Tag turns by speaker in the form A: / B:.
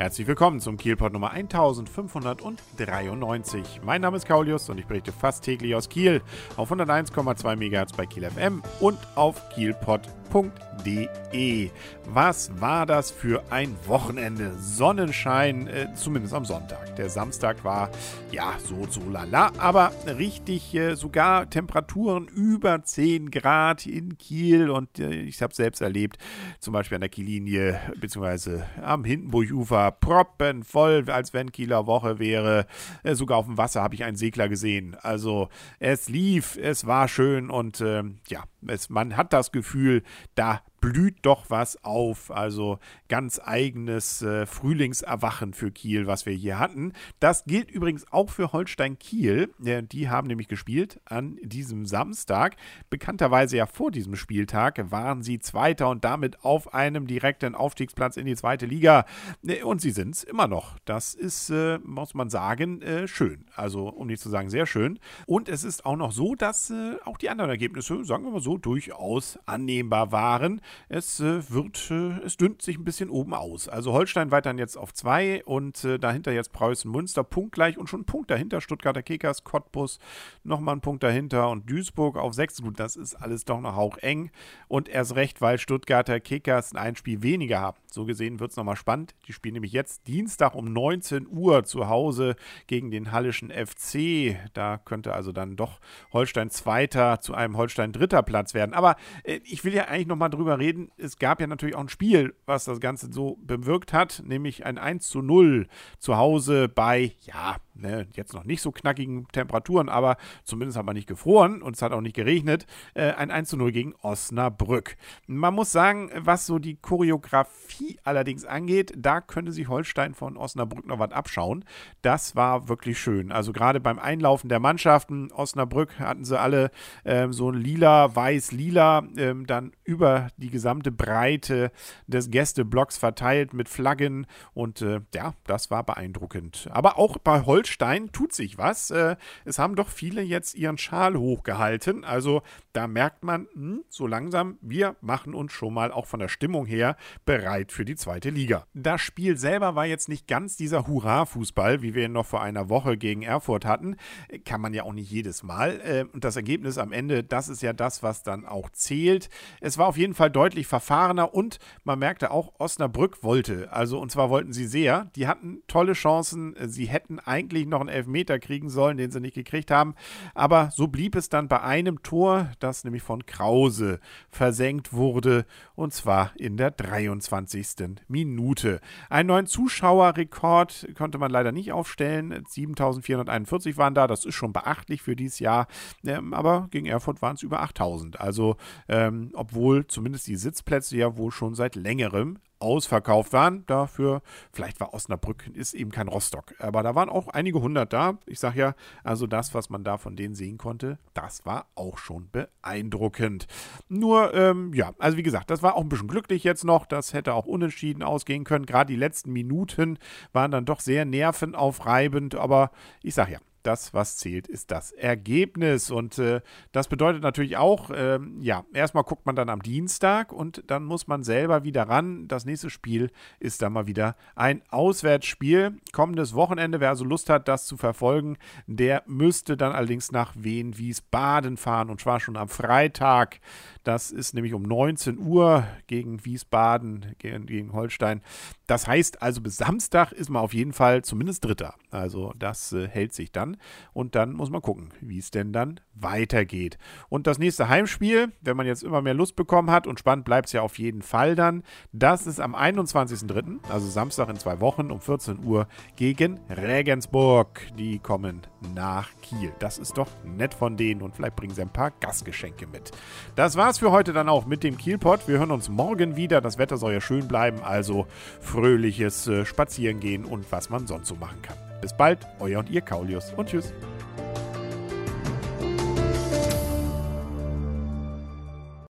A: Herzlich willkommen zum Kielpot Nummer 1593. Mein Name ist Kaulius und ich berichte fast täglich aus Kiel auf 101,2 MHz bei Kiel FM und auf kielpot.de www.ftf.de. Was war das für ein Wochenende? Sonnenschein, äh, zumindest am Sonntag. Der Samstag war ja so, so lala, aber richtig äh, sogar Temperaturen über 10 Grad in Kiel und äh, ich habe selbst erlebt, zum Beispiel an der Kiellinie beziehungsweise am Hindenburg-Ufer proppenvoll, als wenn Kieler Woche wäre. Äh, sogar auf dem Wasser habe ich einen Segler gesehen. Also es lief, es war schön und ähm, ja, es, man hat das Gefühl, da blüht doch was auf. Also ganz eigenes äh, Frühlingserwachen für Kiel, was wir hier hatten. Das gilt übrigens auch für Holstein Kiel. Ja, die haben nämlich gespielt an diesem Samstag. Bekannterweise ja vor diesem Spieltag waren sie Zweiter und damit auf einem direkten Aufstiegsplatz in die zweite Liga. Äh, und sie sind es immer noch. Das ist, äh, muss man sagen, äh, schön. Also, um nicht zu sagen, sehr schön. Und es ist auch noch so, dass äh, auch die anderen Ergebnisse, sagen wir mal so, durchaus annehmbar waren es äh, wird, äh, es dünnt sich ein bisschen oben aus. Also Holstein weiterhin jetzt auf 2 und äh, dahinter jetzt Preußen Münster punktgleich und schon ein Punkt dahinter. Stuttgarter Kickers, Cottbus nochmal ein Punkt dahinter und Duisburg auf 6. Gut, das ist alles doch noch haucheng und erst recht, weil Stuttgarter Kickers ein Spiel weniger haben. So gesehen wird es nochmal spannend. Die spielen nämlich jetzt Dienstag um 19 Uhr zu Hause gegen den Hallischen FC. Da könnte also dann doch Holstein Zweiter zu einem Holstein Dritter Platz werden. Aber äh, ich will ja eigentlich nochmal drüber reden. Es gab ja natürlich auch ein Spiel, was das Ganze so bewirkt hat, nämlich ein 1 zu 0 zu Hause bei, ja, ne, jetzt noch nicht so knackigen Temperaturen, aber zumindest hat man nicht gefroren und es hat auch nicht geregnet. Äh, ein 1 zu 0 gegen Osnabrück. Man muss sagen, was so die Choreografie allerdings angeht, da könnte sich Holstein von Osnabrück noch was abschauen. Das war wirklich schön. Also gerade beim Einlaufen der Mannschaften, Osnabrück hatten sie alle ähm, so lila, weiß, lila, ähm, dann über die gesamte Breite des Gästeblocks verteilt mit Flaggen und äh, ja, das war beeindruckend. Aber auch bei Holstein Holstein tut sich was. Äh, es haben doch viele jetzt ihren Schal hochgehalten. Also da merkt man, hm, so langsam, wir machen uns schon mal auch von der Stimmung her bereit für die zweite Liga. Das Spiel selber war jetzt nicht ganz dieser Hurra-Fußball, wie wir ihn noch vor einer Woche gegen Erfurt hatten. Kann man ja auch nicht jedes Mal. Äh, und das Ergebnis am Ende, das ist ja das, was dann auch zählt. Es war auf jeden Fall deutlich verfahrener und man merkte auch, Osnabrück wollte. Also und zwar wollten sie sehr. Die hatten tolle Chancen. Sie hätten eigentlich eigentlich noch einen Elfmeter kriegen sollen, den sie nicht gekriegt haben. Aber so blieb es dann bei einem Tor, das nämlich von Krause versenkt wurde, und zwar in der 23. Minute. Einen neuen Zuschauerrekord konnte man leider nicht aufstellen. 7441 waren da, das ist schon beachtlich für dieses Jahr. Ähm, aber gegen Erfurt waren es über 8000. Also, ähm, obwohl zumindest die Sitzplätze ja wohl schon seit längerem ausverkauft waren. Dafür, vielleicht war Osnabrück, ist eben kein Rostock. Aber da waren auch einige hundert da. Ich sage ja, also das, was man da von denen sehen konnte, das war auch schon beeindruckend. Nur, ähm, ja, also wie gesagt, das war auch ein bisschen glücklich jetzt noch. Das hätte auch unentschieden ausgehen können. Gerade die letzten Minuten waren dann doch sehr nervenaufreibend. Aber ich sage ja, das, was zählt, ist das Ergebnis. Und äh, das bedeutet natürlich auch, äh, ja, erstmal guckt man dann am Dienstag und dann muss man selber wieder ran. Das nächste Spiel ist dann mal wieder ein Auswärtsspiel. Kommendes Wochenende, wer also Lust hat, das zu verfolgen, der müsste dann allerdings nach Wien-Wiesbaden fahren und zwar schon am Freitag. Das ist nämlich um 19 Uhr gegen Wiesbaden, gegen, gegen Holstein. Das heißt also, bis Samstag ist man auf jeden Fall zumindest Dritter. Also das äh, hält sich dann. Und dann muss man gucken, wie es denn dann weitergeht. Und das nächste Heimspiel, wenn man jetzt immer mehr Lust bekommen hat und spannend bleibt es ja auf jeden Fall dann, das ist am 21.03., also Samstag in zwei Wochen um 14 Uhr gegen Regensburg. Die kommen nach Kiel. Das ist doch nett von denen und vielleicht bringen sie ein paar Gastgeschenke mit. Das war's für heute dann auch mit dem Kielpot. Wir hören uns morgen wieder. Das Wetter soll ja schön bleiben, also fröhliches äh, Spazierengehen und was man sonst so machen kann. Bis bald, euer und ihr Kaulius und tschüss.